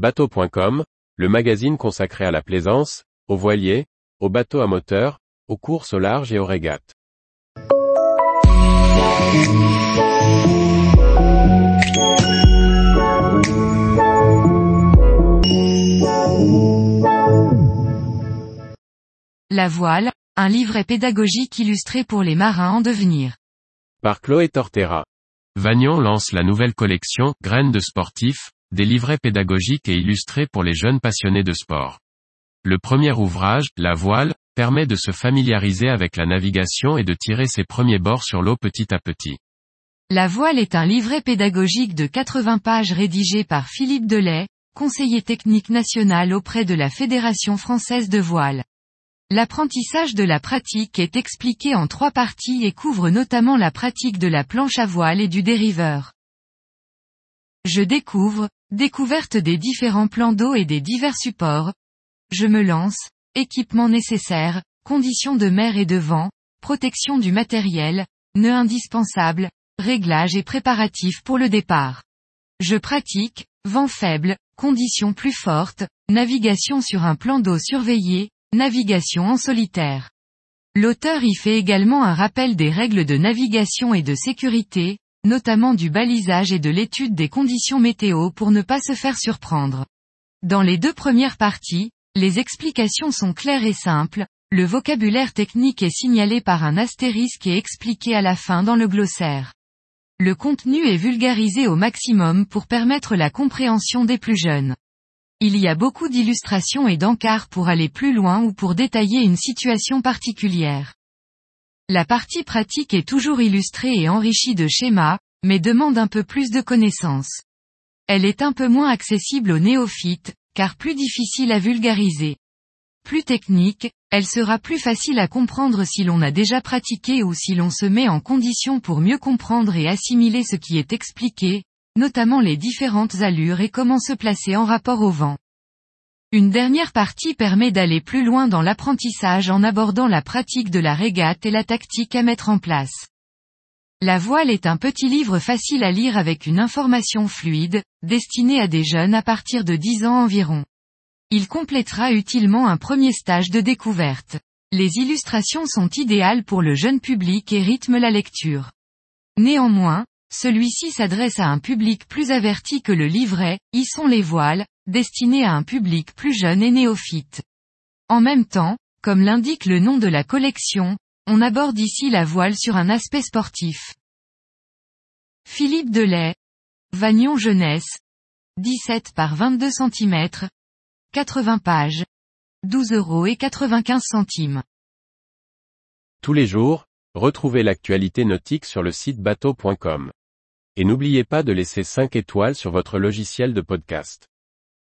Bateau.com, le magazine consacré à la plaisance, aux voiliers, aux bateaux à moteur, aux courses au large et aux régates. La voile, un livret pédagogique illustré pour les marins en devenir. Par Chloé Tortera. Vagnon lance la nouvelle collection, Graines de sportifs, des livrets pédagogiques et illustrés pour les jeunes passionnés de sport. Le premier ouvrage, La voile, permet de se familiariser avec la navigation et de tirer ses premiers bords sur l'eau petit à petit. La voile est un livret pédagogique de 80 pages rédigé par Philippe Delay, conseiller technique national auprès de la Fédération française de voile. L'apprentissage de la pratique est expliqué en trois parties et couvre notamment la pratique de la planche à voile et du dériveur. Je découvre, découverte des différents plans d'eau et des divers supports. Je me lance, équipement nécessaire, conditions de mer et de vent, protection du matériel, nœuds indispensables, réglages et préparatifs pour le départ. Je pratique, vent faible, conditions plus fortes, navigation sur un plan d'eau surveillé, Navigation en solitaire. L'auteur y fait également un rappel des règles de navigation et de sécurité, notamment du balisage et de l'étude des conditions météo pour ne pas se faire surprendre. Dans les deux premières parties, les explications sont claires et simples, le vocabulaire technique est signalé par un astérisque et expliqué à la fin dans le glossaire. Le contenu est vulgarisé au maximum pour permettre la compréhension des plus jeunes. Il y a beaucoup d'illustrations et d'encarts pour aller plus loin ou pour détailler une situation particulière. La partie pratique est toujours illustrée et enrichie de schémas, mais demande un peu plus de connaissances. Elle est un peu moins accessible aux néophytes, car plus difficile à vulgariser. Plus technique, elle sera plus facile à comprendre si l'on a déjà pratiqué ou si l'on se met en condition pour mieux comprendre et assimiler ce qui est expliqué, notamment les différentes allures et comment se placer en rapport au vent. Une dernière partie permet d'aller plus loin dans l'apprentissage en abordant la pratique de la régate et la tactique à mettre en place. La voile est un petit livre facile à lire avec une information fluide, destiné à des jeunes à partir de 10 ans environ. Il complétera utilement un premier stage de découverte. Les illustrations sont idéales pour le jeune public et rythment la lecture. Néanmoins, celui-ci s'adresse à un public plus averti que le livret, y sont les voiles, destiné à un public plus jeune et néophyte. En même temps, comme l'indique le nom de la collection, on aborde ici la voile sur un aspect sportif. Philippe Delay. Vagnon Jeunesse. 17 par 22 cm. 80 pages. 12 euros et 95 centimes. Tous les jours, retrouvez l'actualité nautique sur le site bateau.com. Et n'oubliez pas de laisser 5 étoiles sur votre logiciel de podcast.